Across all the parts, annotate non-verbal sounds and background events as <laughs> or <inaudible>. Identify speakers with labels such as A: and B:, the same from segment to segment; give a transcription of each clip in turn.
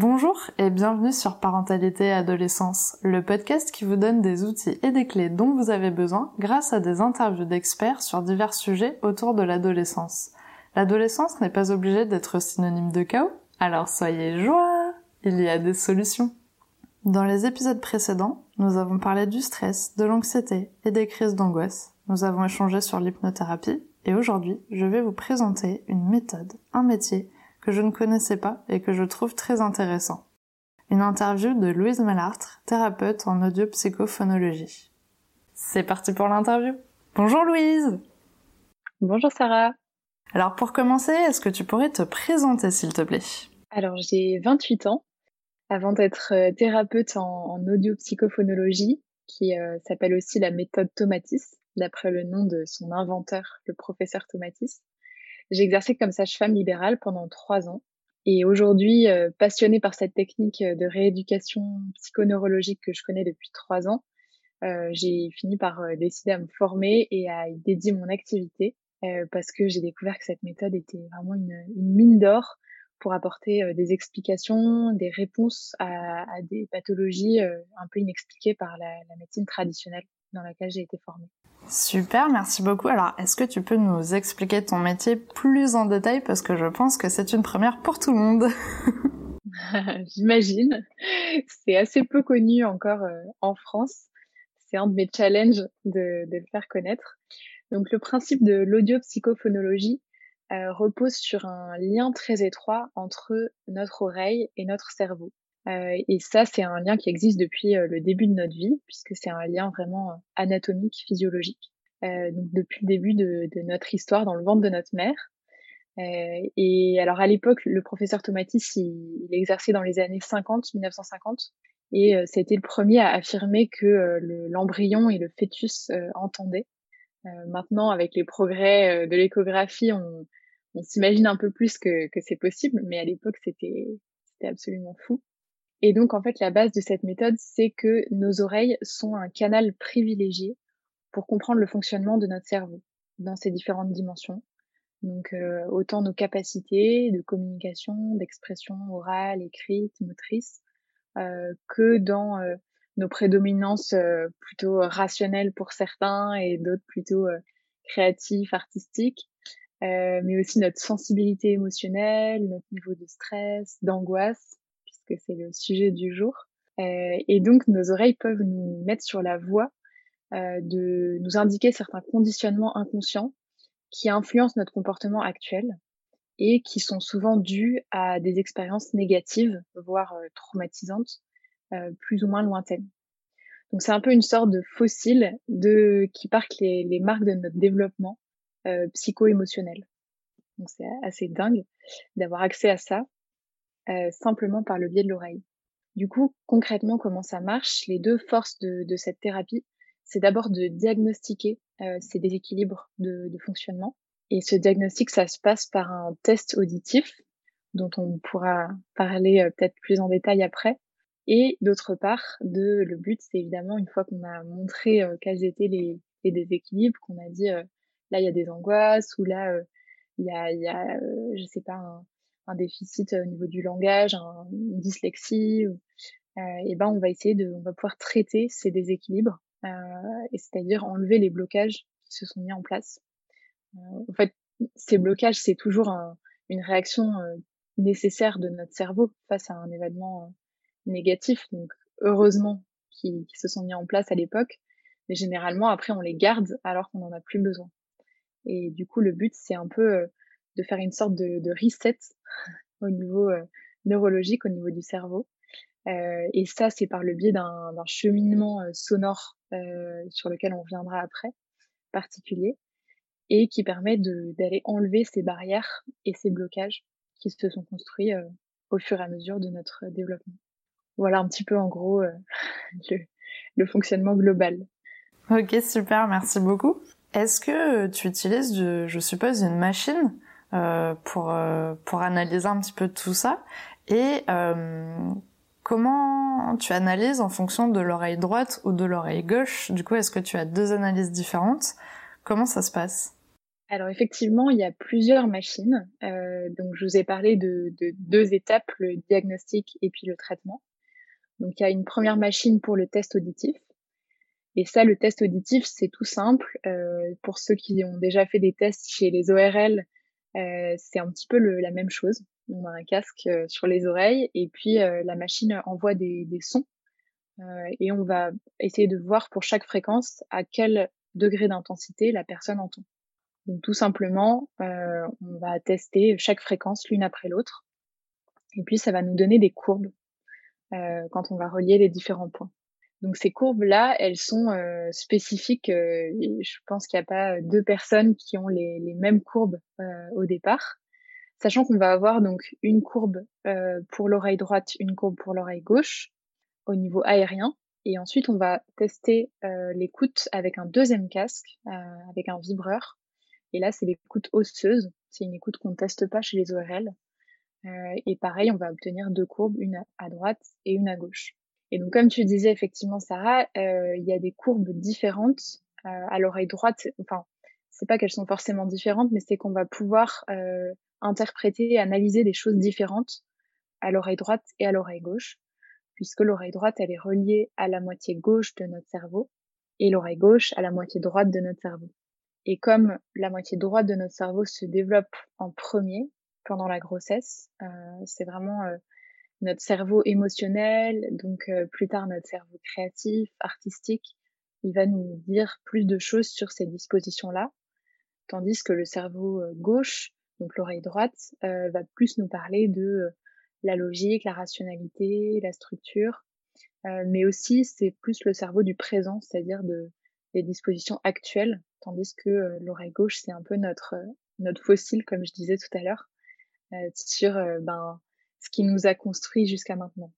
A: Bonjour et bienvenue sur Parentalité et Adolescence, le podcast qui vous donne des outils et des clés dont vous avez besoin grâce à des interviews d'experts sur divers sujets autour de l'adolescence. L'adolescence n'est pas obligée d'être synonyme de chaos, alors soyez joie, il y a des solutions. Dans les épisodes précédents, nous avons parlé du stress, de l'anxiété et des crises d'angoisse. Nous avons échangé sur l'hypnothérapie et aujourd'hui, je vais vous présenter une méthode, un métier que je ne connaissais pas et que je trouve très intéressant. Une interview de Louise Malartre, thérapeute en audio-psychophonologie. C'est parti pour l'interview. Bonjour Louise
B: Bonjour Sarah
A: Alors pour commencer, est-ce que tu pourrais te présenter s'il te plaît?
B: Alors j'ai 28 ans. Avant d'être euh, thérapeute en, audio-psychophonologie, qui euh, s'appelle aussi la méthode Tomatis, d'après le nom de son inventeur, le professeur Tomatis, j'ai exercé comme sage-femme libérale pendant trois ans. Et aujourd'hui, euh, passionnée par cette technique de rééducation psychoneurologique que je connais depuis trois ans, euh, j'ai fini par euh, décider à me former et à y dédier mon activité parce que j'ai découvert que cette méthode était vraiment une, mine d'or pour apporter des explications, des réponses à, des pathologies un peu inexpliquées par la médecine traditionnelle dans laquelle j'ai été formée.
A: Super, merci beaucoup. Alors, est-ce que tu peux nous expliquer ton métier plus en détail? Parce que je pense que c'est une première pour tout le monde. <laughs> <laughs>
B: J'imagine. C'est assez peu connu encore euh, en France. C'est un de mes challenges de, le faire connaître. Donc, le principe de l'audio-psychophonologie euh, repose sur un lien très étroit entre notre oreille et notre cerveau. Euh, et ça, c'est un lien qui existe depuis euh, le début de notre vie, puisque c'est un lien vraiment euh, anatomique, physiologique. donc depuis le début de, de, notre histoire dans le ventre de notre mère. et alors à l'époque, le professeur Tomatis, il, il, exerçait dans les années 50, 1950, et c'était le premier à affirmer que l'embryon et le fœtus entendaient. maintenant, avec les progrès de l'échographie, on, on s'imagine un peu plus que, que c'est possible, mais à l'époque, c'était absolument fou. Et donc, en fait, la base de cette méthode, c'est que nos oreilles sont un canal privilégié pour comprendre le fonctionnement de notre cerveau dans ses différentes dimensions. Donc, euh, autant nos capacités de communication, d'expression orale, écrite, motrice, euh, que dans euh, nos prédominances plutôt rationnelles pour certains et d'autres plutôt créatifs, artistiques, mais aussi notre sensibilité émotionnelle, notre niveau de stress, d'angoisse, c'est le sujet du jour. Euh, et donc, nos oreilles peuvent nous mettre sur la voie euh, de nous indiquer certains conditionnements inconscients qui influencent notre comportement actuel et qui sont souvent dus à des expériences négatives, voire euh, traumatisantes, plus ou moins lointaines. Donc c'est un peu une sorte de fossile de qui marque les, les marques de notre développement psycho-émotionnel. Donc c'est assez dingue d'avoir accès à ça euh, simplement par le biais de l'oreille. Du coup, concrètement, comment ça marche Les deux forces de, de cette thérapie, c'est d'abord de diagnostiquer euh, ces déséquilibres de, de, fonctionnement. Et ce diagnostic, ça se passe par un test auditif, dont on pourra parler euh, peut-être plus en détail après. Et d'autre part, de, le but, c'est évidemment, une fois qu'on a montré euh, quels étaient les, les déséquilibres, qu'on a dit, là, il y a des angoisses, ou là, il y a, y a je sais pas, un, un déficit au niveau du langage, une dyslexie, et ben on va essayer de, on va pouvoir traiter ces déséquilibres, et c'est-à-dire enlever les blocages qui se sont mis en place. en fait, ces blocages, c'est toujours une réaction nécessaire de notre cerveau face à un événement négatif. Donc, heureusement qui, se sont mis en place à l'époque, mais généralement après on les garde alors qu'on n'en a plus besoin. Et du coup, le but c'est un peu de faire une sorte de, reset <laughs> au niveau euh, neurologique, au niveau du cerveau. Euh, et ça, c'est par le biais d'un cheminement euh, sonore sur lequel on reviendra après, particulier, et qui permet d'aller enlever ces barrières et ces blocages qui se sont construits au fur et à mesure de notre développement. Voilà un petit peu en gros <laughs> le, fonctionnement global.
A: Ok, super, merci beaucoup. Est-ce que tu utilises, je suppose, une machine pour euh, pour analyser un petit peu tout ça et euh, comment tu analyses en fonction de l'oreille droite ou de l'oreille gauche? Du coup, est-ce que tu as deux analyses différentes? Comment ça se passe?
B: Alors effectivement, il y a plusieurs machines. Euh, donc je vous ai parlé de, de, deux étapes, le diagnostic et puis le traitement. Donc il y a une première machine pour le test auditif. Et ça, le test auditif, c'est tout simple. Euh, pour ceux qui ont déjà fait des tests chez les ORL, euh, c'est un petit peu la même chose. On a un casque euh, sur les oreilles et puis euh, la machine envoie des, sons euh, et on va essayer de voir pour chaque fréquence à quel degré d'intensité la personne entend. Donc tout simplement, euh, on va tester chaque fréquence l'une après l'autre. Et puis ça va nous donner des courbes euh, quand on va relier les différents points. Donc ces courbes-là, elles sont euh, spécifiques. Euh, je pense qu'il n'y a pas deux personnes qui ont les, mêmes courbes euh, au départ, sachant qu'on va avoir donc une courbe pour l'oreille droite, une courbe pour l'oreille gauche au niveau aérien. Et ensuite, on va tester l'écoute avec un deuxième casque, avec un vibreur, et là, c'est l'écoute osseuse. C'est une écoute qu'on ne teste pas chez les ORL. Euh, et pareil, on va obtenir deux courbes, une à droite et une à gauche. Et donc, comme tu disais effectivement, Sarah, euh, il y a des courbes différentes euh, à l'oreille droite. Enfin, c'est pas qu'elles sont forcément différentes, mais c'est qu'on va pouvoir euh, interpréter et analyser des choses différentes à l'oreille droite et à l'oreille gauche, puisque l'oreille droite, elle est reliée à la moitié gauche de notre cerveau et l'oreille gauche à la moitié droite de notre cerveau. Et comme la moitié droite de notre cerveau se développe en premier pendant la grossesse, euh, c'est vraiment euh, notre cerveau émotionnel, donc euh, plus tard notre cerveau créatif, artistique, il va nous dire plus de choses sur ces dispositions-là, tandis que le cerveau gauche, donc l'oreille droite, va plus nous parler de la logique, la rationalité, la structure, mais aussi c'est plus le cerveau du présent, c'est-à-dire de des dispositions actuelles. Tandis que euh, l'oreille gauche, c'est un peu notre, euh, notre fossile, comme je disais tout à l'heure, euh, sur ben, ce qui nous a construit jusqu'à maintenant.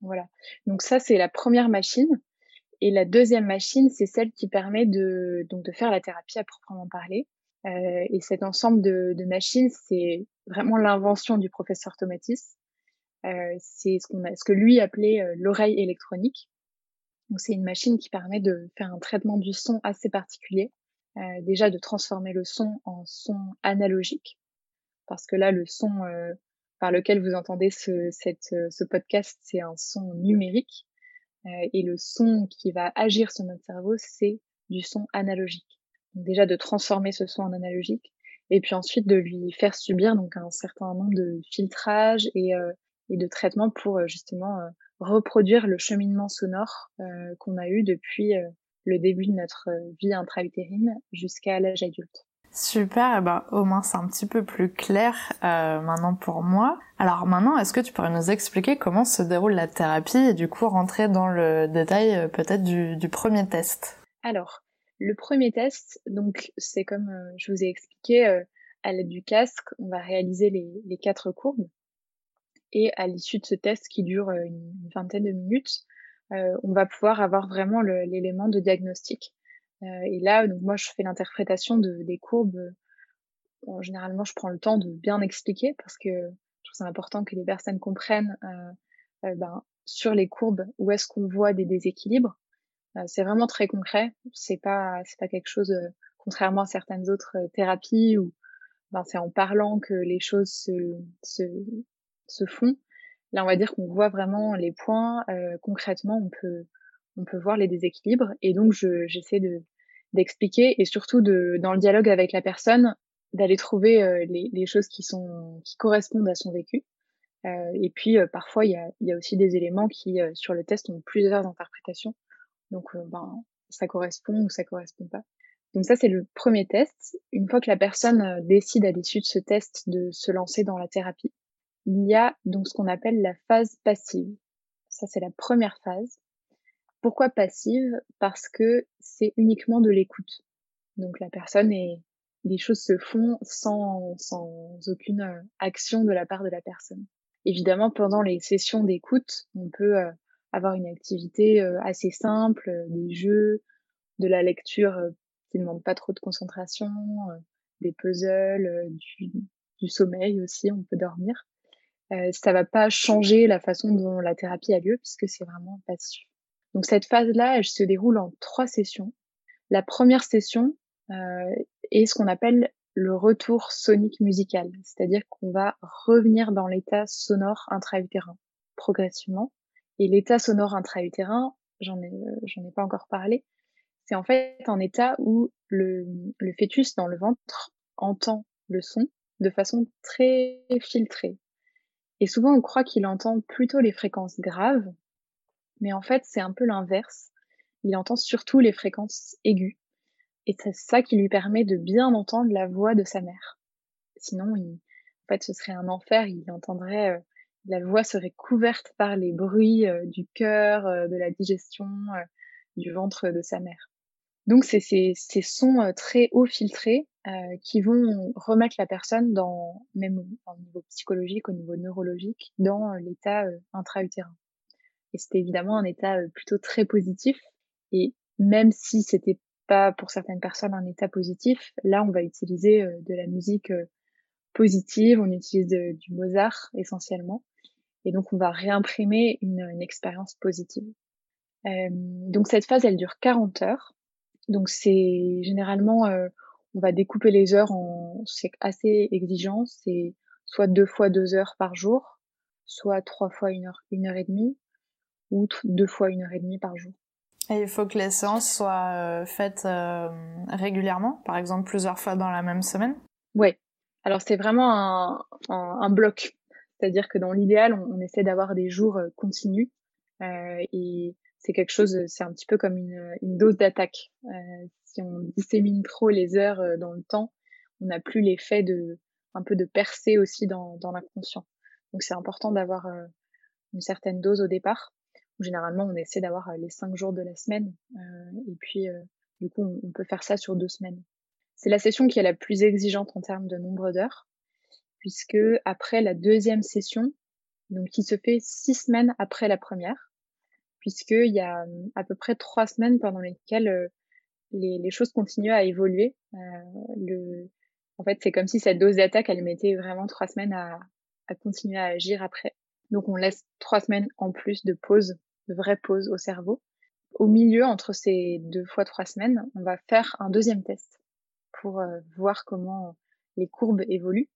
B: Voilà. Donc ça, c'est la première machine. Et la deuxième machine, c'est celle qui permet de, donc de faire la thérapie à proprement parler. Euh, et cet ensemble de, de machines, c'est vraiment l'invention du professeur Tomatis. Euh, c'est ce, qu'on ce que lui appelait l'oreille électronique. Donc c'est une machine qui permet de faire un traitement du son assez particulier euh, déjà de transformer le son en son analogique, parce que là, le son euh, par lequel vous entendez ce, cette, euh, ce podcast, c'est un son numérique, et le son qui va agir sur notre cerveau, c'est du son analogique. Donc déjà de transformer ce son en analogique, et puis ensuite de lui faire subir donc un certain nombre de filtrages et, et de traitements pour justement reproduire le cheminement sonore qu'on a eu depuis le début de notre euh, vie intra-utérine jusqu'à l'âge adulte.
A: Super, eh ben, au moins c'est un petit peu plus clair euh, maintenant pour moi. Alors maintenant, est-ce que tu pourrais nous expliquer comment se déroule la thérapie et du coup rentrer dans le détail euh, peut-être du, premier test?
B: Alors, le premier test, donc c'est comme euh, je vous ai expliqué, à l'aide du casque, on va réaliser les, quatre courbes. Et à l'issue de ce test qui dure une vingtaine de minutes, on va pouvoir avoir vraiment l'élément de diagnostic. Euh, et là, donc moi, je fais l'interprétation de, des courbes. Bon, généralement, je prends le temps de bien expliquer parce que je trouve c'est important que les personnes comprennent euh, ben, sur les courbes où est-ce qu'on voit des déséquilibres. c'est vraiment très concret. C'est pas c'est pas quelque chose contrairement à certaines autres thérapies où ben, c'est en parlant que les choses se, se, se font. Là, on va dire qu'on voit vraiment les points. Euh, concrètement, on peut, on peut voir les déséquilibres. Et donc, j'essaie de d'expliquer et surtout de, dans le dialogue avec la personne, d'aller trouver euh, les, les, choses qui sont qui correspondent à son vécu. Euh, et puis, euh, parfois, il y a, y a aussi des éléments qui, euh, sur le test, ont plusieurs interprétations. Donc, ben, ça correspond ou ça correspond pas. Donc ça, c'est le premier test. Une fois que la personne décide à l'issue de ce test de se lancer dans la thérapie, il y a donc ce qu'on appelle la phase passive. Ça, c'est la première phase. Pourquoi passive? Parce que c'est uniquement de l'écoute. Donc la personne est, les choses se font sans, sans aucune euh, action de la part de la personne. Évidemment, pendant les sessions d'écoute, on peut euh, avoir une activité euh, assez simple, des jeux, de la lecture qui ne demande pas trop de concentration, des puzzles, du, sommeil aussi, on peut dormir ça va pas changer la façon dont la thérapie a lieu puisque c'est vraiment passif. Donc cette phase-là, elle se déroule en trois sessions. La première session euh, est ce qu'on appelle le retour sonique musical, c'est-à-dire qu'on va revenir dans l'état sonore intra-utérin progressivement. Et l'état sonore intra-utérin, j'en ai, pas encore parlé, c'est en fait un état où le, le fœtus dans le ventre entend le son de façon très filtrée. Et souvent, on croit qu'il entend plutôt les fréquences graves, mais en fait, c'est un peu l'inverse. Il entend surtout les fréquences aiguës. Et c'est ça qui lui permet de bien entendre la voix de sa mère. Sinon, il, en fait, ce serait un enfer. Il entendrait, euh, la voix serait couverte par les bruits euh, du cœur, euh, de la digestion, du ventre de sa mère. Donc, c'est ces, sons très haut filtrés qui vont remettre la personne dans, même au, niveau psychologique, au niveau neurologique, dans l'état intra-utérin. Et c'était évidemment un état plutôt très positif. Et même si c'était pas pour certaines personnes un état positif, là on va utiliser de la musique positive, on utilise du Mozart essentiellement. Et donc on va réimprimer une, expérience positive. Euh, donc cette phase, elle dure 40 heures. Donc c'est généralement on va découper les heures en, c'est assez exigeant, c'est soit deux fois deux heures par jour, soit trois fois une heure, une heure et demie, ou deux fois une heure et demie par jour.
A: Et il faut que les séances soient euh, faites euh, régulièrement, par exemple plusieurs fois dans la même semaine?
B: Oui. Alors c'est vraiment un, un, bloc. C'est-à-dire que dans l'idéal, on, on, essaie d'avoir des jours euh, continus. et c'est quelque chose, c'est un petit peu comme une, une dose d'attaque. Euh, si on dissémine trop les heures euh, dans le temps, on n'a plus l'effet de un peu de percer aussi dans, dans l'inconscient. Donc c'est important d'avoir euh, une certaine dose au départ. Généralement, on essaie d'avoir les cinq jours de la semaine, et puis du coup, on, peut faire ça sur deux semaines. C'est la session qui est la plus exigeante en termes de nombre d'heures, puisque après la deuxième session, donc qui se fait six semaines après la première, puisqu'il y a à peu près trois semaines pendant lesquelles euh, les, les, choses continuent à évoluer. Euh, le, en fait, c'est comme si cette dose d'attaque, elle mettait vraiment trois semaines à, à, continuer à agir après. Donc, on laisse trois semaines en plus de pause, de vraie pause au cerveau. Au milieu, entre ces deux fois trois semaines, on va faire un deuxième test pour euh, voir comment les courbes évoluent.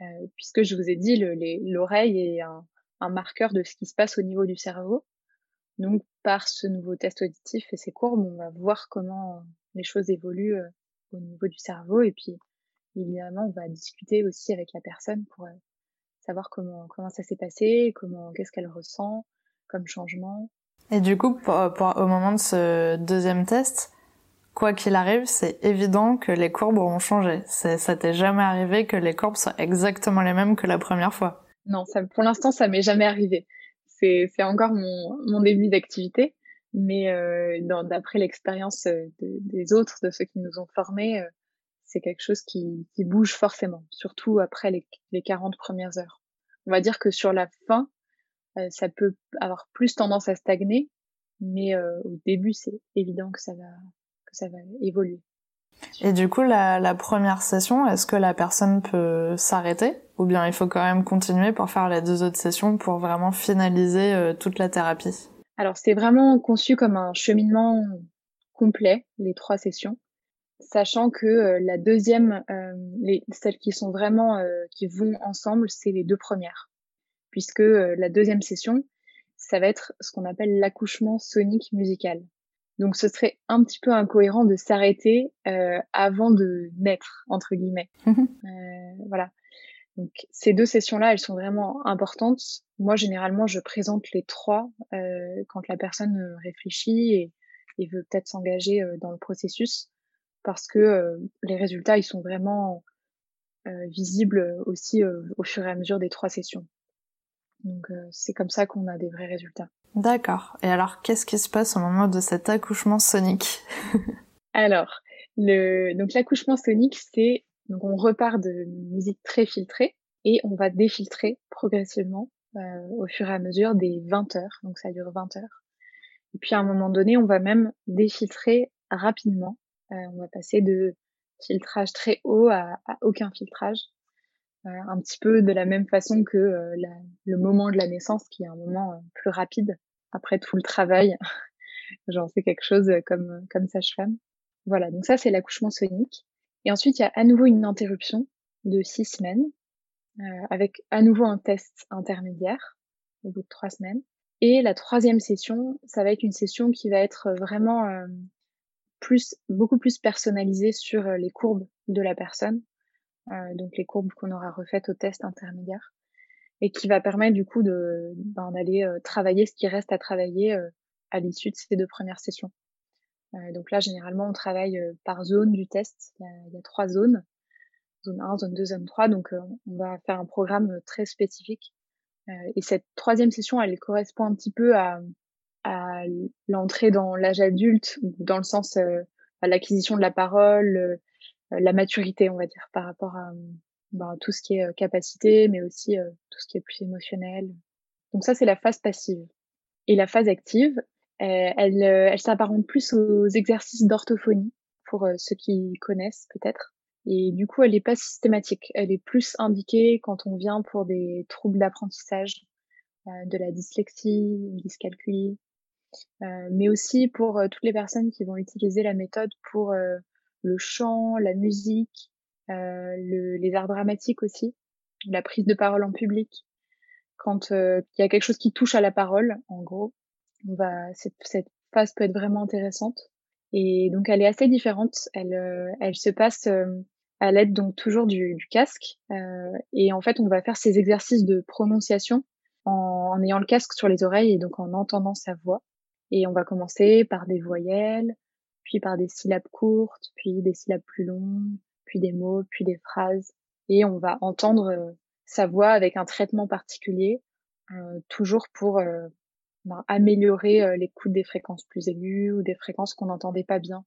B: Euh, puisque je vous ai dit, l'oreille est un, marqueur de ce qui se passe au niveau du cerveau. Donc, par ce nouveau test auditif et ces courbes, on va voir comment les choses évoluent euh, au niveau du cerveau. Et puis, évidemment, on va discuter aussi avec la personne pour savoir comment, comment ça s'est passé, comment, qu'est-ce qu'elle ressent comme changement.
A: Et du coup, pour, au moment de ce deuxième test, quoi qu'il arrive, c'est évident que les courbes auront changé. Ça t'est jamais arrivé que les courbes soient exactement les mêmes que la première fois
B: Non, ça, pour l'instant, ça m'est jamais arrivé c'est encore mon, mon début d'activité. Mais euh, d'après l'expérience euh, des autres, de ceux qui nous ont formés, euh, c'est quelque chose qui, qui, bouge forcément, surtout après les, les 40 premières heures. On va dire que sur la fin, euh, ça peut avoir plus tendance à stagner, mais euh, au début, c'est évident que ça va, que ça va évoluer.
A: Et du coup, la, la première session, est-ce que la personne peut s'arrêter? Ou bien il faut quand même continuer pour faire les deux autres sessions pour vraiment finaliser euh, toute la thérapie?
B: Alors c'est vraiment conçu comme un cheminement complet, les trois sessions, sachant que euh, la deuxième, les, celles qui sont vraiment qui vont ensemble, c'est les deux premières, puisque la deuxième session, ça va être ce qu'on appelle l'accouchement sonique musical. Donc ce serait un petit peu incohérent de s'arrêter euh, avant de naître entre guillemets. <laughs> Euh, voilà. Donc ces deux sessions-là, elles sont vraiment importantes. Moi, généralement, je présente les trois euh, quand la personne euh, réfléchit et, et veut peut-être s'engager euh, dans le processus, parce que euh, les résultats, ils sont vraiment visibles aussi au fur et à mesure des trois sessions. Donc c'est comme ça qu'on a des vrais résultats.
A: D'accord. Et alors, qu'est-ce qui se passe au moment de cet accouchement sonique <laughs>
B: Alors, le donc l'accouchement sonique, c'est donc on repart de musique très filtrée et on va défiltrer progressivement euh, au fur et à mesure des 20 heures. Donc ça dure 20 heures. Et puis à un moment donné, on va même défiltrer rapidement. Euh, on va passer de filtrage très haut à, à aucun filtrage. Euh, un petit peu de la même façon que euh, la, le moment de la naissance, qui est un moment euh, plus rapide après tout le travail. <laughs> J'en sais quelque chose comme comme sage-femme. Voilà, donc ça c'est l'accouchement sonique. Et ensuite, il y a à nouveau une interruption de six semaines, euh, avec à nouveau un test intermédiaire au bout de trois semaines. Et la troisième session, ça va être une session qui va être vraiment euh, plus, beaucoup plus personnalisée sur les courbes de la personne, donc les courbes qu'on aura refaites au test intermédiaire, et qui va permettre du coup de ben, d'aller travailler ce qui reste à travailler à l'issue de ces deux premières sessions. Euh, donc là, généralement, on travaille euh, par zone du test. Il y, a, il y a trois zones, zone 1, zone 2, zone 3. Donc, euh, on va faire un programme très spécifique. et cette troisième session, elle correspond un petit peu à, à l'entrée dans l'âge adulte, dans le sens à l'acquisition de la parole, la maturité, on va dire, par rapport à ben, tout ce qui est capacité, mais aussi tout ce qui est plus émotionnel. Donc ça, c'est la phase passive. Et la phase active, euh, elle, euh, elle s'apparente plus aux exercices d'orthophonie, pour euh, ceux qui connaissent peut-être. Et du coup, elle n'est pas systématique. Elle est plus indiquée quand on vient pour des troubles d'apprentissage, de la dyslexie, dyscalculie, euh, mais aussi pour toutes les personnes qui vont utiliser la méthode pour le chant, la musique, le, les arts dramatiques aussi, la prise de parole en public. Quand il y a quelque chose qui touche à la parole, en gros, on va, cette, cette phase peut être vraiment intéressante. Et donc, elle est assez différente. Elle, euh, elle se passe euh, à l'aide donc toujours du, du casque. Euh, et en fait, on va faire ces exercices de prononciation en, en, ayant le casque sur les oreilles et donc en entendant sa voix. Et on va commencer par des voyelles, puis par des syllabes courtes, puis des syllabes plus longues, puis des mots, puis des phrases. Et on va entendre sa voix avec un traitement particulier, euh, toujours pour ben, améliorer euh, l'écoute des fréquences plus aiguës ou des fréquences qu'on n'entendait pas bien,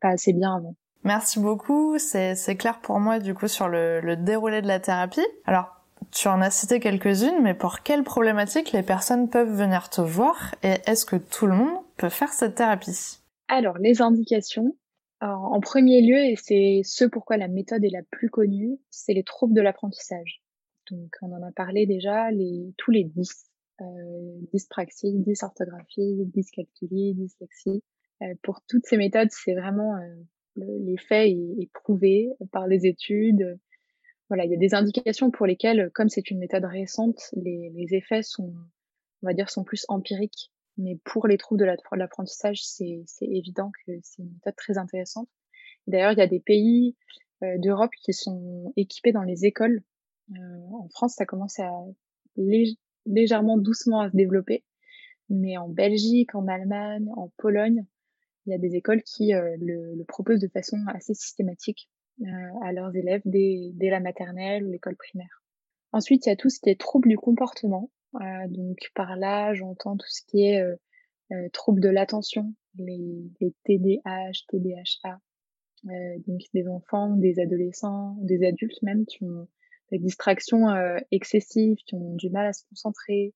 B: pas assez bien avant.
A: Merci beaucoup, c'est clair pour moi du coup sur le, le déroulé de la thérapie. Alors, tu en as cité quelques-unes, mais pour quelles problématiques les personnes peuvent venir te voir et est-ce que tout le monde peut faire cette thérapie?
B: Alors, les indications, en premier lieu, et c'est ce pourquoi la méthode est la plus connue, c'est les troubles de l'apprentissage. Donc, on en a parlé déjà, les, tous les 10 euh, dyspraxie, dysorthographie, dyscalculie, dyslexie. Euh, pour toutes ces méthodes, c'est vraiment euh, l'effet est, est, prouvé par les études. Voilà, il y a des indications pour lesquelles, comme c'est une méthode récente, les, les, effets sont, on va dire, sont plus empiriques. Mais pour les troubles de l'apprentissage, c'est évident que c'est une méthode très intéressante. D'ailleurs, il y a des pays euh, d'Europe qui sont équipés dans les écoles. Euh, en France, ça commence à légèrement doucement à se développer. Mais en Belgique, en Allemagne, en Pologne, il y a des écoles qui euh, le, le, proposent de façon assez systématique à leurs élèves dès, dès la maternelle ou l'école primaire. Ensuite, il y a tout ce qui est troubles du comportement. Euh, donc par là, j'entends tout ce qui est euh, troubles de l'attention, les, les TDAH, TDHA. donc des enfants, des adolescents, des adultes même qui ont des distractions euh, excessives, qui ont du mal à se concentrer,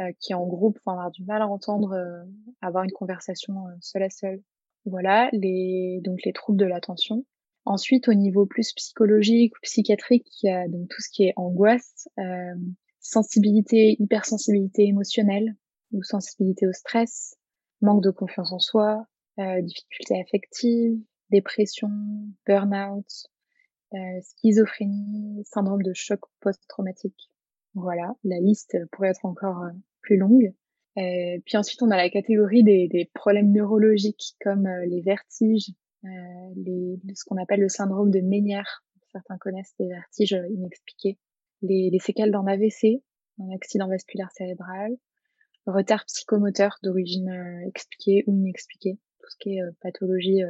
B: euh, qui en groupe vont avoir du mal à entendre, euh, avoir une conversation seule à seule. Voilà, les, donc les troubles de l'attention. Ensuite, au niveau plus psychologique ou psychiatrique, il y a donc tout ce qui est angoisse, euh, sensibilité, hypersensibilité émotionnelle ou sensibilité au stress, manque de confiance en soi, euh, difficultés affectives, dépression, burn-out, euh, schizophrénie, syndrome de choc post-traumatique. Voilà, la liste pourrait être encore euh, plus longue. Euh, puis ensuite, on a la catégorie des, des problèmes neurologiques comme les vertiges, les, ce qu'on appelle le syndrome de Ménière. Certains connaissent les vertiges inexpliqués. Les, les séquelles d'un AVC, un accident vasculaire cérébral, retard psychomoteur d'origine expliquée ou inexpliquée, tout ce qui est pathologie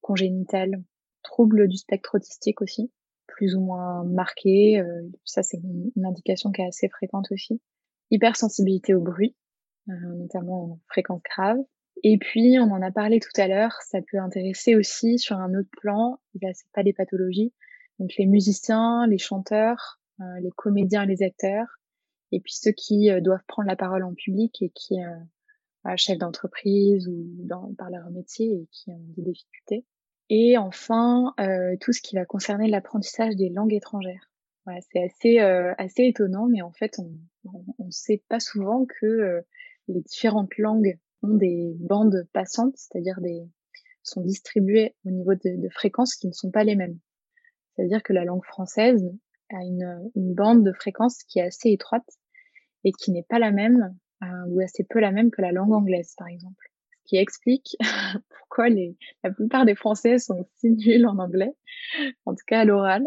B: congénitale troubles du spectre autistique aussi, plus ou moins marqués. Euh, ça, c'est une, indication qui est assez fréquente aussi. Hypersensibilité au bruit, euh, notamment en fréquence grave. Et puis, on en a parlé tout à l'heure, ça peut intéresser aussi sur un autre plan, là, c'est pas des pathologies, donc les musiciens, les chanteurs, euh, les comédiens les acteurs, et puis ceux qui doivent prendre la parole en public et qui, euh, chefs d'entreprise ou dans, par leur métier et qui ont des difficultés. Et enfin, euh, tout ce qui va concerner l'apprentissage des langues étrangères. Voilà, c'est assez euh, assez étonnant, mais en fait, on ne sait pas souvent que euh, les différentes langues ont des bandes passantes, c'est-à-dire des sont distribuées au niveau de, de, fréquences qui ne sont pas les mêmes. C'est-à-dire que la langue française a une, une bande de fréquence qui est assez étroite et qui n'est pas la même ou assez peu la même que la langue anglaise, par exemple qui explique <laughs> pourquoi les, la plupart des Français sont si nuls en anglais, en tout cas à l'oral.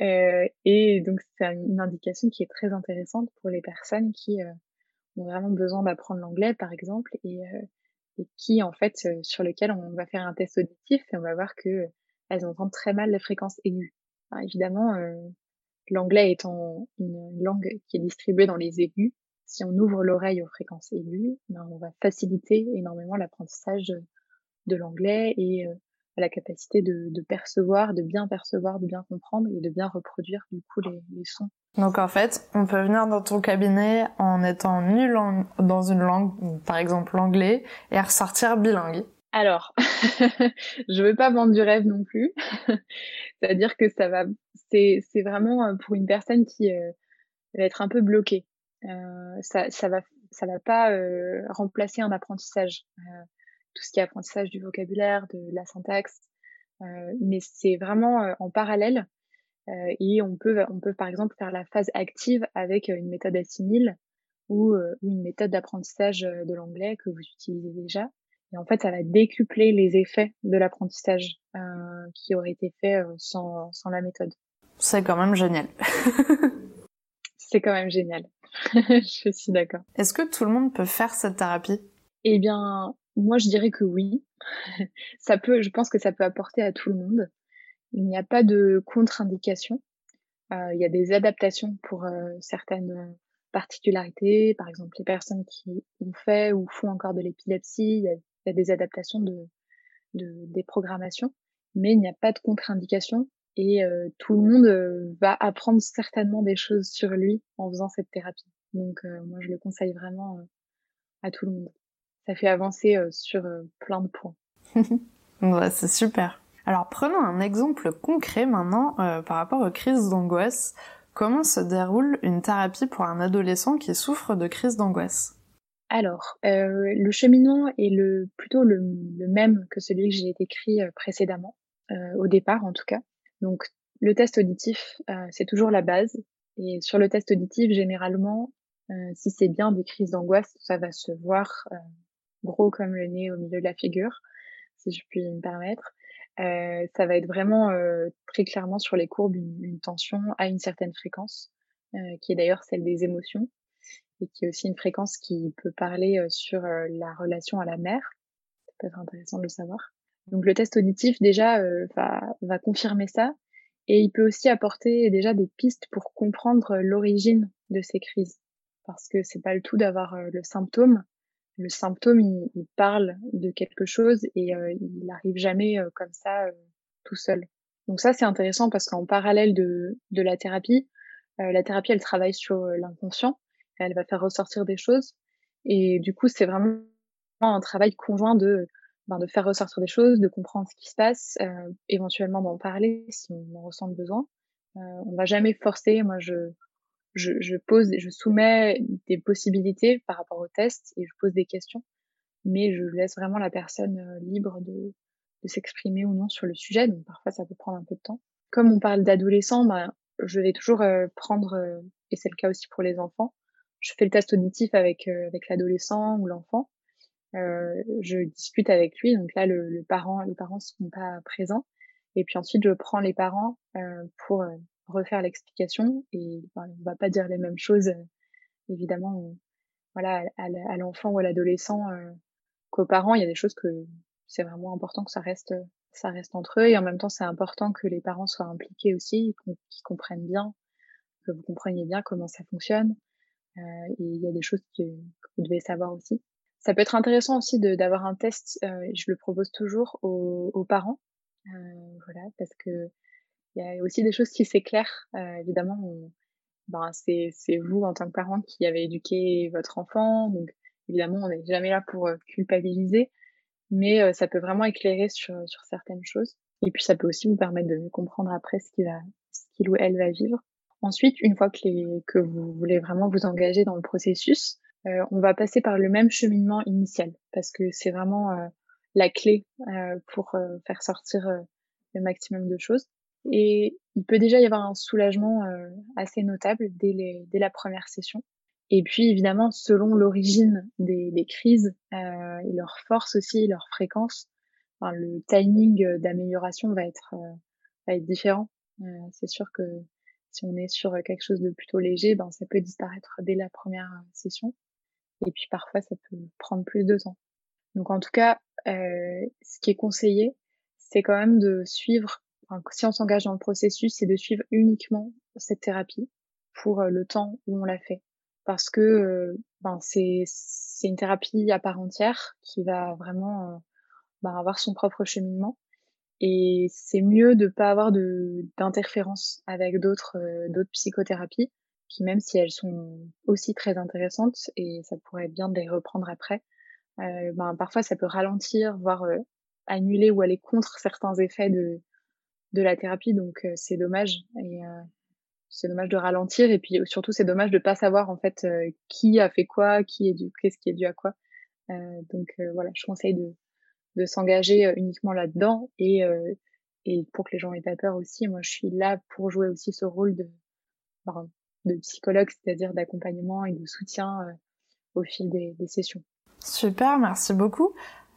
B: Euh, et donc c'est une indication qui est très intéressante pour les personnes qui euh, ont vraiment besoin d'apprendre l'anglais, par exemple, et, euh, et, qui en fait euh, sur lesquelles on va faire un test auditif et on va voir que elles entendent très mal les fréquences aiguës. Alors, évidemment, euh, l'anglais étant une langue qui est distribuée dans les aigus, si on ouvre l'oreille aux fréquences aiguës, ben, on va faciliter énormément l'apprentissage de l'anglais et euh, la capacité de, percevoir, de bien percevoir, de bien comprendre et de bien reproduire du coup les, sons.
A: Donc en fait, on peut venir dans ton cabinet en étant nul dans une langue, par exemple l'anglais, et ressortir bilingue.
B: Alors, <laughs> je veux pas vendre du rêve non plus. <laughs> C'est-à-dire que ça va, c'est, vraiment euh, pour une personne qui euh, va être un peu bloquée. Euh, ça, ça va, ça va pas remplacer un apprentissage. Tout ce qui est apprentissage du vocabulaire, de la syntaxe, mais c'est vraiment en parallèle. et on peut, on peut par exemple faire la phase active avec une méthode assimile ou une méthode d'apprentissage de l'anglais que vous utilisez déjà. Et en fait, ça va décupler les effets de l'apprentissage euh, qui aurait été fait euh, sans, sans la méthode.
A: C'est quand même génial. <laughs>
B: C'est quand même génial. <laughs> je suis d'accord.
A: Est-ce que tout le monde peut faire cette thérapie?
B: Eh bien, moi, je dirais que oui. <laughs> ça peut, je pense que ça peut apporter à tout le monde. Il n'y a pas de contre-indication. Euh, il y a des adaptations pour euh, certaines particularités. Par exemple, les personnes qui ont fait ou font encore de l'épilepsie, il y, a, des adaptations de, de, des programmations. Mais il n'y a pas de contre-indication et euh, tout le monde euh, va apprendre certainement des choses sur lui en faisant cette thérapie. Donc euh, moi je le conseille vraiment à tout le monde. Ça fait avancer sur plein de points. <laughs>
A: ouais, c'est super. Alors prenons un exemple concret maintenant par rapport aux crises d'angoisse. Comment se déroule une thérapie pour un adolescent qui souffre de crises d'angoisse?
B: Alors, euh, le cheminement est le, plutôt le, le, même que celui que j'ai écrit précédemment, euh, au départ en tout cas. Donc, le test auditif, euh, c'est toujours la base. Et sur le test auditif, généralement, euh, si c'est bien des crises d'angoisse, ça va se voir euh, gros comme le nez au milieu de la figure, si je puis me permettre. Euh, ça va être vraiment très clairement sur les courbes une, une, tension à une certaine fréquence, qui est d'ailleurs celle des émotions, et qui est aussi une fréquence qui peut parler sur la relation à la mère. Ça peut être intéressant de le savoir. Donc le test auditif déjà va, va confirmer ça et il peut aussi apporter déjà des pistes pour comprendre l'origine de ces crises parce que c'est pas le tout d'avoir le symptôme. Le symptôme il, il, parle de quelque chose et euh, il n'arrive jamais euh, comme ça euh, tout seul. Donc ça c'est intéressant parce qu'en parallèle de, de la thérapie, la thérapie elle travaille sur l'inconscient, elle va faire ressortir des choses et du coup c'est vraiment un travail conjoint de ben, de faire ressortir des choses, de comprendre ce qui se passe, euh, éventuellement d'en parler si on en ressent le besoin. Euh, on va jamais forcer. Moi, je, je, je pose, je soumets des possibilités par rapport au test et je pose des questions, mais je laisse vraiment la personne euh, libre de, de s'exprimer ou non sur le sujet. Donc parfois, ça peut prendre un peu de temps. Comme on parle d'adolescents, ben, je vais toujours euh, prendre, euh, et c'est le cas aussi pour les enfants, je fais le test auditif avec, euh, avec l'adolescent ou l'enfant euh, je discute avec lui. Donc là, le, le, parent, les parents seront pas présents. Et puis ensuite, je prends les parents euh, pour refaire l'explication. Et enfin, on va pas dire les mêmes choses, évidemment, voilà, à l'enfant ou à l'adolescent euh, qu'aux parents. Il y a des choses que c'est vraiment important que ça reste, ça reste entre eux. Et en même temps, c'est important que les parents soient impliqués aussi, qu'ils comprennent bien, que vous compreniez bien comment ça fonctionne. Et il y a des choses que, vous devez savoir aussi. Ça peut être intéressant aussi d'avoir un test, euh, je le propose toujours aux, aux parents, euh, voilà, parce que il y a aussi des choses qui s'éclairent. Euh, évidemment, ben, c'est vous en tant que parent qui avez éduqué votre enfant, donc évidemment, on n'est jamais là pour euh, culpabiliser, mais euh, ça peut vraiment éclairer sur, sur certaines choses. Et puis, ça peut aussi vous permettre de mieux comprendre après ce qu'il va, ce qu'il ou elle va vivre. Ensuite, une fois que, les, que vous voulez vraiment vous engager dans le processus, euh, on va passer par le même cheminement initial parce que c'est vraiment euh, la clé euh, pour faire sortir le maximum de choses. et il peut déjà y avoir un soulagement assez notable dès, dès la première session. Et puis évidemment, selon l'origine des, des, crises et leur force aussi, leur fréquence, enfin, le timing d'amélioration va être, va être différent. c'est sûr que si on est sur quelque chose de plutôt léger, ben, ça peut disparaître dès la première session. Et puis parfois, ça peut prendre plus de temps. Donc en tout cas, euh, ce qui est conseillé, c'est quand même de suivre, si on s'engage dans le processus, c'est de suivre uniquement cette thérapie pour le temps où on l'a fait parce que euh, ben, c'est une thérapie à part entière qui va vraiment euh, ben, avoir son propre cheminement. Et c'est mieux de pas avoir d'interférence avec d'autres euh, psychothérapies qui même si elles sont aussi très intéressantes et ça pourrait être bien de les reprendre après, ben, parfois ça peut ralentir, voire annuler ou aller contre certains effets de, de la thérapie. Donc c'est dommage. Et c'est dommage de ralentir et puis surtout c'est dommage de pas savoir en fait euh, qui a fait quoi, qui est dû, qu'est-ce qui est dû à quoi. Euh, donc euh, voilà, je conseille de, de s'engager uniquement là-dedans et et pour que les gens aient pas peur aussi. Moi, je suis là pour jouer aussi ce rôle de de psychologue, c'est-à-dire d'accompagnement et de soutien au fil des, sessions.
A: Super, merci beaucoup.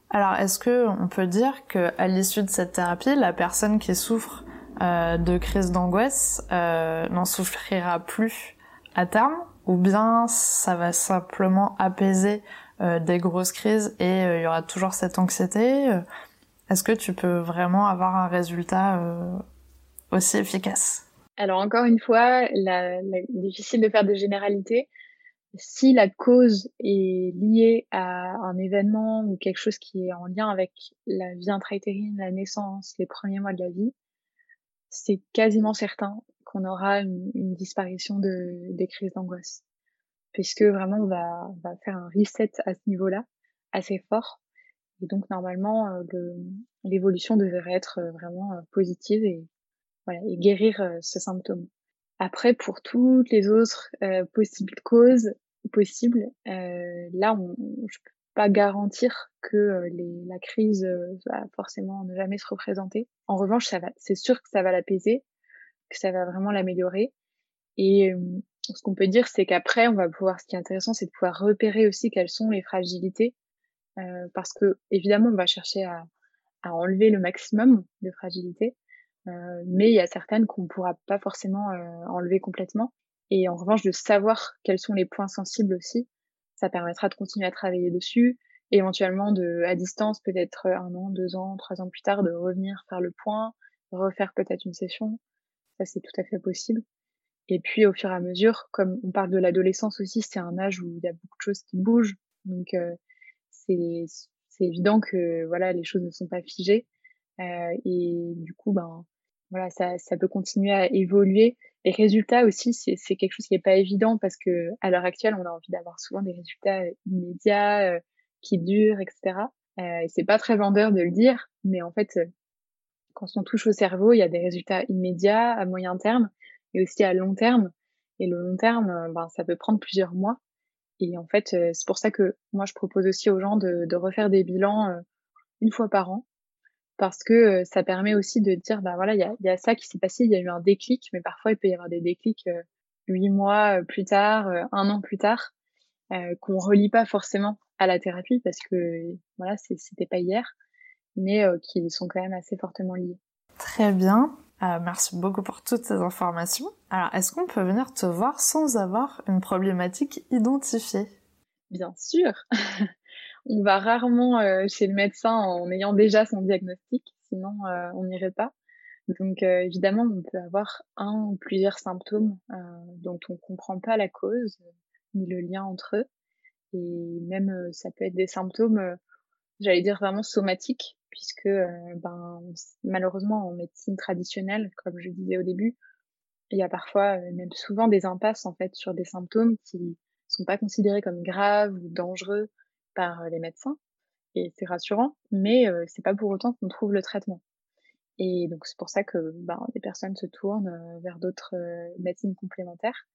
A: Alors, est-ce que on peut dire que à l'issue de cette thérapie, la personne qui souffre de crise d'angoisse n'en souffrira plus à terme ou bien ça va simplement apaiser des grosses crises et il y aura toujours cette anxiété Est-ce que tu peux vraiment avoir un résultat aussi efficace?
B: Alors encore une fois, difficile de faire des généralités. Si la cause est liée à un événement ou quelque chose qui est en lien avec la vie intra-utérine, la naissance, les premiers mois de la vie, c'est quasiment certain qu'on aura une, disparition de, des crises d'angoisse. Puisque vraiment, on va, va faire un reset à ce niveau-là, assez fort. Et donc, normalement, euh, l'évolution devrait être euh, vraiment euh, positive et, voilà, et guérir ce symptôme. Après, pour toutes les autres possibles causes possibles, là, on, je peux pas garantir que euh, les, la crise euh, va forcément ne jamais se représenter. En revanche, c'est sûr que ça va l'apaiser, que ça va vraiment l'améliorer. Et ce qu'on peut dire, c'est qu'après, on va pouvoir. Ce qui est intéressant, c'est de pouvoir repérer aussi quelles sont les fragilités, euh, parce que évidemment, on va chercher à, à enlever le maximum de fragilité, euh, mais il y a certaines qu'on pourra pas forcément euh, enlever complètement. Et en revanche, de savoir quels sont les points sensibles aussi, ça permettra de continuer à travailler dessus, éventuellement de à distance, peut-être un an, deux ans, trois ans plus tard, de revenir faire le point, refaire peut-être une session. Ça, c'est tout à fait possible. Et puis, au fur et à mesure, comme on parle de l'adolescence aussi, c'est un âge où il y a beaucoup de choses qui bougent. Donc, euh, c'est évident que voilà, les choses ne sont pas figées. Euh, et du coup, ben, voilà, ça, ça peut continuer à évoluer. Les résultats aussi, c'est quelque chose qui n'est pas évident parce que à l'heure actuelle, on a envie d'avoir souvent des résultats euh, immédiats, euh, qui durent, etc. Euh, et c'est pas très vendeur de le dire, mais en fait, euh, quand on touche au cerveau, il y a des résultats immédiats, à moyen terme, et aussi à long terme. Et le long terme, ben, ça peut prendre plusieurs mois. Et en fait, c'est pour ça que moi, je propose aussi aux gens de, de refaire des bilans une fois par an parce que ça permet aussi de dire bah voilà il y a, y a, ça qui s'est passé il y a eu un déclic mais parfois il peut y avoir des déclics huit mois plus tard un an plus tard euh, qu'on relie pas forcément à la thérapie parce que voilà c'était pas hier mais qui sont quand même assez fortement liés
A: très bien euh, merci beaucoup pour toutes ces informations alors est-ce qu'on peut venir te voir sans avoir une problématique identifiée?
B: Bien sûr <laughs> on va rarement euh, chez le médecin en ayant déjà son diagnostic, sinon euh, on n'irait pas. Donc évidemment, on peut avoir un ou plusieurs symptômes dont on comprend pas la cause ni le lien entre eux. Et même ça peut être des symptômes, j'allais dire vraiment somatiques, puisque ben, malheureusement en médecine traditionnelle, comme je disais au début, il y a parfois, même souvent des impasses en fait sur des symptômes qui sont pas considérés comme graves ou dangereux par les médecins et c'est rassurant, mais c'est pas pour autant qu'on trouve le traitement. Et donc c'est pour ça que ben, des personnes se tournent vers d'autres médecines complémentaires.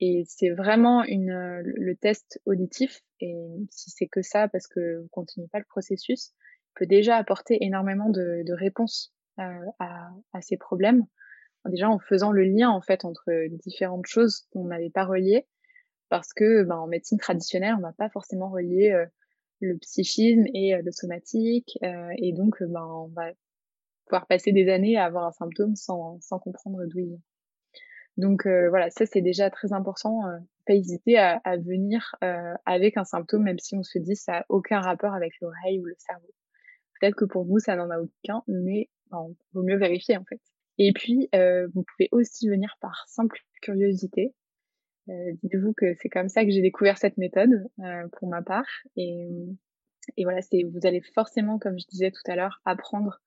B: Et c'est vraiment une, le test auditif, et si c'est que ça, parce que vous continuez pas le processus, peut déjà apporter énormément de, de réponses à, à, ces problèmes. déjà en faisant le lien en fait entre différentes choses qu'on n'avait pas reliées, parce que ben, en médecine traditionnelle, on va pas forcément relier le psychisme et le somatique, et donc ben, on va pouvoir passer des années à avoir un symptôme sans, sans comprendre d'où il vient. Donc voilà, ça c'est déjà très important. pas hésiter à, à venir avec un symptôme, même si on se dit ça n'a aucun rapport avec l'oreille ou le cerveau. Peut-être que pour vous ça n'en a aucun, mais ben, vaut mieux vérifier en fait. Et puis vous pouvez aussi venir par simple curiosité. Dites-vous que c'est comme ça que j'ai découvert cette méthode pour ma part. Et, voilà, vous allez forcément, comme je disais tout à l'heure, apprendre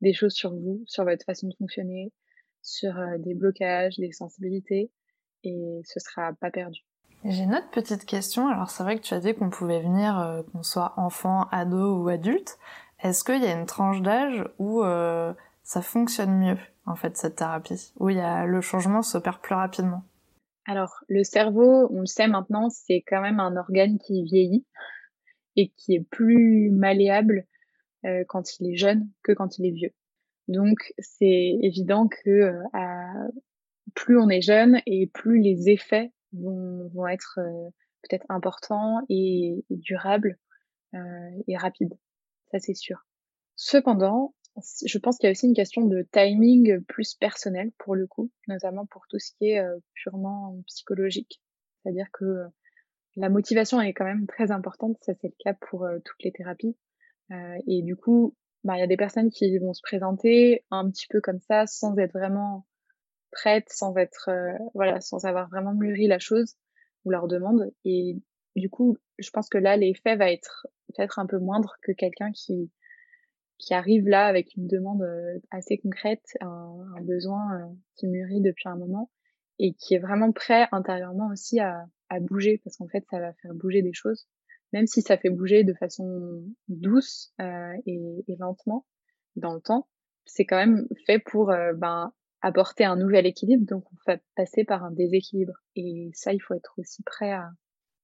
B: des choses sur vous, sur votre façon de fonctionner, sur euh, des blocages, des sensibilités, et ce sera pas perdu.
A: J'ai une autre petite question. Alors c'est vrai que tu as dit qu'on pouvait venir, euh, qu'on soit enfant, ado ou adulte. Est-ce qu'il y a une tranche d'âge où euh, ça fonctionne mieux, en fait, cette thérapie, où le changement s'opère plus rapidement?
B: Alors le cerveau, on le sait maintenant, c'est quand même un organe qui vieillit et qui est plus malléable quand il est jeune que quand il est vieux. Donc c'est évident que euh, plus on est jeune et plus les effets vont, être euh, peut-être importants et, durables euh, et rapides. Ça c'est sûr. Cependant, je pense qu'il y a aussi une question de timing plus personnel pour le coup, notamment pour tout ce qui est purement psychologique. C'est-à-dire que la motivation est quand même très importante, ça c'est le cas pour toutes les thérapies. et du coup, bah, il y a des personnes qui vont se présenter un petit peu comme ça, sans être vraiment prêtes, sans être, euh, voilà, sans avoir vraiment mûri la chose ou leur demande. Du coup, je pense que là, l'effet va être peut-être un peu moindre que quelqu'un qui, qui arrive là avec une demande euh, assez concrète, un, besoin euh, qui mûrit depuis un moment et qui est vraiment prêt intérieurement aussi à, à bouger parce qu'en fait, ça va faire bouger des choses même si ça fait bouger de façon douce euh, et, et, lentement dans le temps, c'est quand même fait pour euh, ben, apporter un nouvel équilibre, donc on va passer par un déséquilibre. Et ça, il faut être aussi prêt à,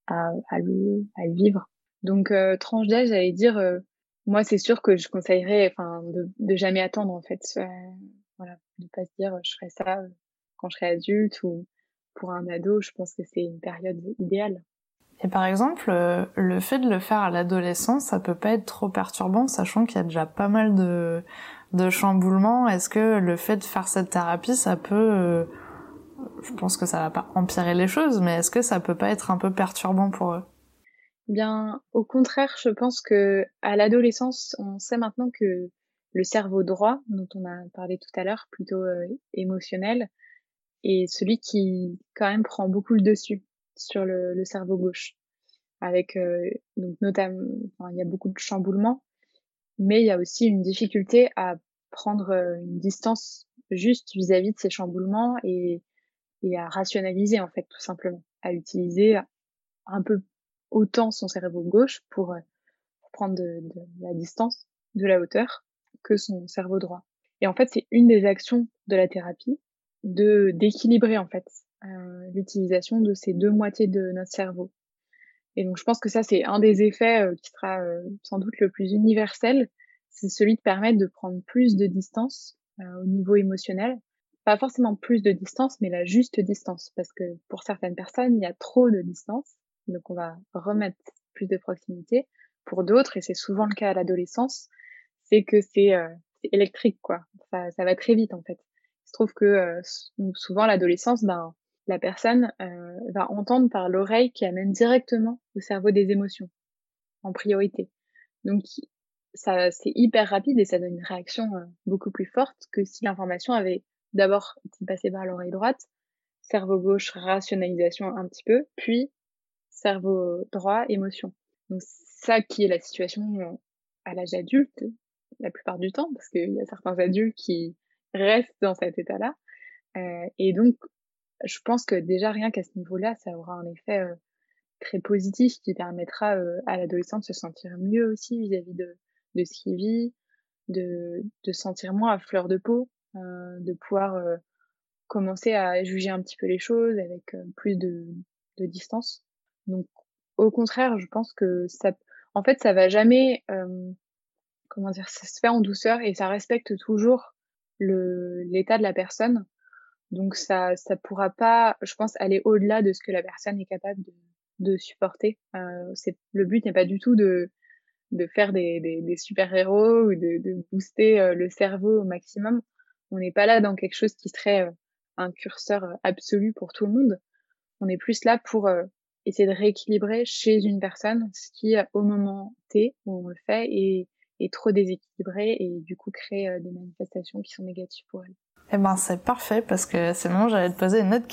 B: à, le, vivre. Donc, euh, tranche d'âge, j'allais dire, euh, moi, c'est sûr que je conseillerais enfin, de, de jamais attendre, en fait. Euh, voilà, de pas se dire, je ferai ça quand je serai adulte ou pour un ado, je pense que c'est une période idéale.
A: Et par exemple, euh, le fait de le faire à l'adolescence, ça peut pas être trop perturbant, sachant qu'il y a déjà pas mal de, de chamboulements. Est-ce que le fait de faire cette thérapie, ça peut, euh, je pense que ça va pas empirer les choses, mais est-ce que ça peut pas être un peu perturbant pour eux?
B: Bien, au contraire, je pense que à l'adolescence, on sait maintenant que le cerveau droit, dont on a parlé tout à l'heure, plutôt euh, émotionnel, est celui qui quand même prend beaucoup le dessus sur le, cerveau gauche. Avec euh, donc notamment, il y a beaucoup de chamboulements, mais il y a aussi une difficulté à prendre euh, une distance juste vis-à-vis de ces chamboulements et, et à rationaliser en fait tout simplement, à utiliser un peu autant son cerveau gauche pour, euh, prendre de, la distance, de la hauteur, que son cerveau droit. Et en fait, c'est une des actions de la thérapie de d'équilibrer en fait euh, l'utilisation de ces deux moitiés de notre cerveau. Et donc je pense que ça c'est un des effets euh, qui sera sans doute le plus universel, c'est celui de permettre de prendre plus de distance au niveau émotionnel. Pas forcément plus de distance, mais la juste distance, parce que pour certaines personnes il y a trop de distance, donc on va remettre plus de proximité. Pour d'autres, et c'est souvent le cas à l'adolescence, c'est que c'est électrique quoi, ça, ça va très vite en fait. Il se trouve que souvent l'adolescence, ben la personne euh, va entendre par l'oreille qui amène directement au cerveau des émotions en priorité. Donc ça c'est hyper rapide et ça donne une réaction euh, beaucoup plus forte que si l'information avait d'abord été passée par l'oreille droite, cerveau gauche rationalisation un petit peu, puis cerveau droit émotion. Donc ça qui est la situation euh, à l'âge adulte la plupart du temps parce qu'il y a certains adultes qui restent dans cet état-là. Euh, et donc je pense que déjà rien qu'à ce niveau-là, ça aura un effet euh, très positif qui permettra euh, à l'adolescent de se sentir mieux aussi vis-à-vis de, de ce qu'il vit, de, de sentir moins à fleur de peau, de pouvoir commencer à juger un petit peu les choses avec plus de, de distance. Donc au contraire, je pense que ça, en fait, ça va jamais, comment dire, ça se fait en douceur et ça respecte toujours l'état de la personne Donc ça ça pourra pas, je pense, aller au-delà de ce que la personne est capable de, de supporter. Euh, le but n'est pas du tout de de faire des, des, des super-héros ou de, de booster euh, le cerveau au maximum. On n'est pas là dans quelque chose qui serait euh, un curseur absolu pour tout le monde. On est plus là pour essayer de rééquilibrer chez une personne ce qui, au moment T où on le fait, est trop déséquilibré et du coup crée des manifestations qui sont négatives pour elle.
A: Eh ben c'est parfait parce que sinon j'allais te poser une autre,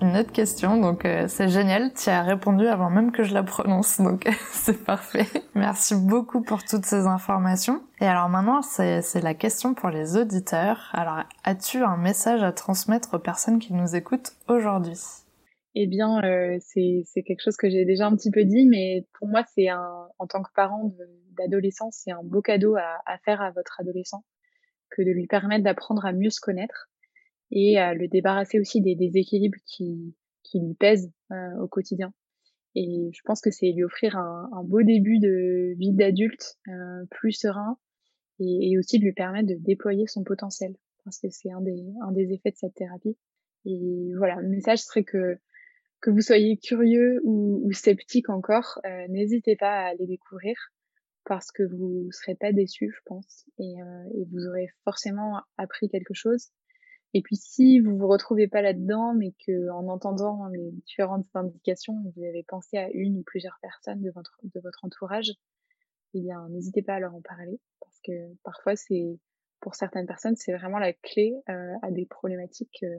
A: une autre question donc euh, c'est génial, tu as répondu avant même que je la prononce <laughs> donc <laughs> c'est parfait. Merci beaucoup pour toutes ces informations. Et alors maintenant c'est la question pour les auditeurs. Alors as-tu un message à transmettre aux personnes qui nous écoutent aujourd'hui?
B: Eh bien, euh, c'est quelque chose que j'ai déjà un petit peu dit, mais pour moi, c'est un, en tant que parent d'adolescent, c'est un beau cadeau à, faire à votre adolescent que de lui permettre d'apprendre à mieux se connaître et à le débarrasser aussi des déséquilibres qui, qui lui pèsent euh, au quotidien. Et je pense que c'est lui offrir un, un, beau début de vie d'adulte euh, plus serein et, et, aussi de lui permettre de déployer son potentiel parce que c'est un des, un des effets de cette thérapie. Et voilà, le message serait que que vous soyez curieux ou, ou sceptique encore, euh, n'hésitez pas à aller découvrir parce que vous serez pas déçus, je pense, et, euh, et, vous aurez forcément appris quelque chose. Et puis si vous vous retrouvez pas là-dedans, mais que en entendant les différentes indications, vous avez pensé à une ou plusieurs personnes de votre de votre entourage, eh bien n'hésitez pas à leur en parler, parce que parfois c'est pour certaines personnes c'est vraiment la clé euh, à des problématiques euh,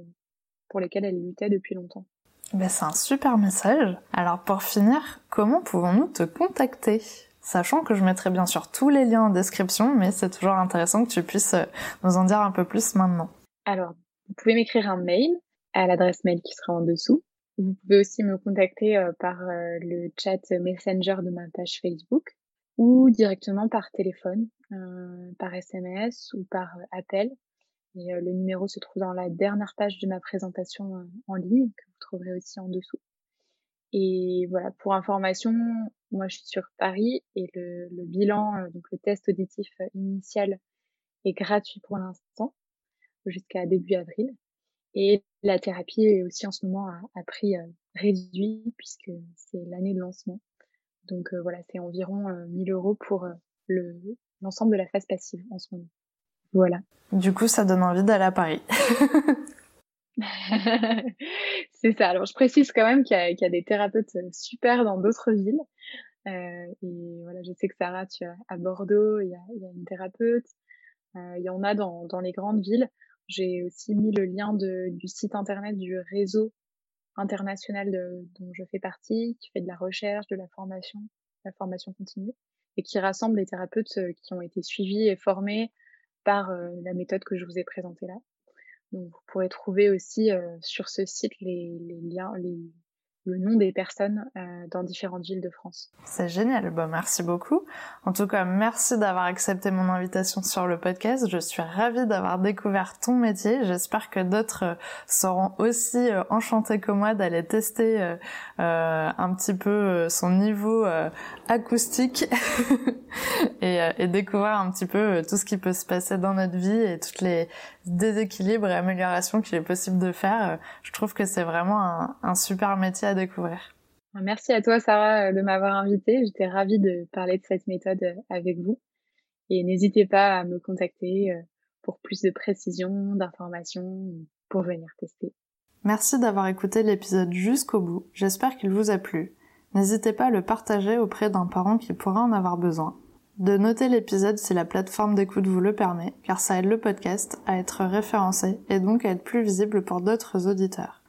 B: pour lesquelles elles luttaient depuis longtemps.
A: Ben, c'est un super message. Alors pour finir, comment pouvons-nous te contacter? Sachant que je mettrai bien sûr tous les liens en description, mais c'est toujours intéressant que tu puisses euh, nous en dire un peu plus maintenant.
B: Alors, vous pouvez m'écrire un mail à l'adresse mail qui sera en dessous. Vous pouvez aussi me contacter euh, par euh, le chat Messenger de ma page Facebook ou directement par téléphone, par SMS ou par appel. Et le numéro se trouve dans la dernière page de ma présentation en ligne que vous trouverez aussi en dessous. Et voilà, pour information, moi je suis sur Paris et le, bilan, euh, donc le test auditif euh, initial est gratuit pour l'instant jusqu'à début avril. Et la thérapie est aussi en ce moment à, prix euh, réduit puisque c'est l'année de lancement. Donc voilà, c'est environ 1000 euros pour le l'ensemble de la phase passive en ce moment. Voilà.
A: Du coup, ça donne envie d'aller à Paris. <laughs> <laughs>
B: c'est ça. Alors, je précise quand même qu'il y, y, a des thérapeutes euh, super dans d'autres villes. Euh, et voilà, je sais que Sarah, tu as à Bordeaux, il y a, il y a une thérapeute. Euh, il y en a dans, dans les grandes villes. J'ai aussi mis le lien de, du site internet du réseau international de, dont je fais partie, qui fait de la recherche, de la formation, la formation continue, et qui rassemble les thérapeutes euh, qui ont été suivis et formés par euh, la méthode que je vous ai présentée là. Donc, vous pourrez trouver aussi euh, sur ce site les, liens, le nom des personnes euh, dans différentes villes de France.
A: C'est génial, bon, merci beaucoup. En tout cas, merci d'avoir accepté mon invitation sur le podcast. Je suis ravie d'avoir découvert ton métier. J'espère que d'autres euh, seront aussi euh, enchantés que moi d'aller tester un petit peu son niveau acoustique <laughs> et, découvrir un petit peu tout ce qui peut se passer dans notre vie et toutes les déséquilibres et améliorations qu'il est possible de faire. Je trouve que c'est vraiment un, un super métier à découvrir.
B: Merci à toi, Sarah, de m'avoir invitée. J'étais ravie de parler de cette méthode avec vous. Et n'hésitez pas à me contacter euh, pour plus de précisions, d'informations, pour venir tester.
A: Merci d'avoir écouté l'épisode jusqu'au bout. J'espère qu'il vous a plu. N'hésitez pas à le partager auprès d'un parent qui pourra en avoir besoin. De noter l'épisode si la plateforme d'écoute vous le permet, car ça aide le podcast à être référencé et donc à être plus visible pour d'autres auditeurs.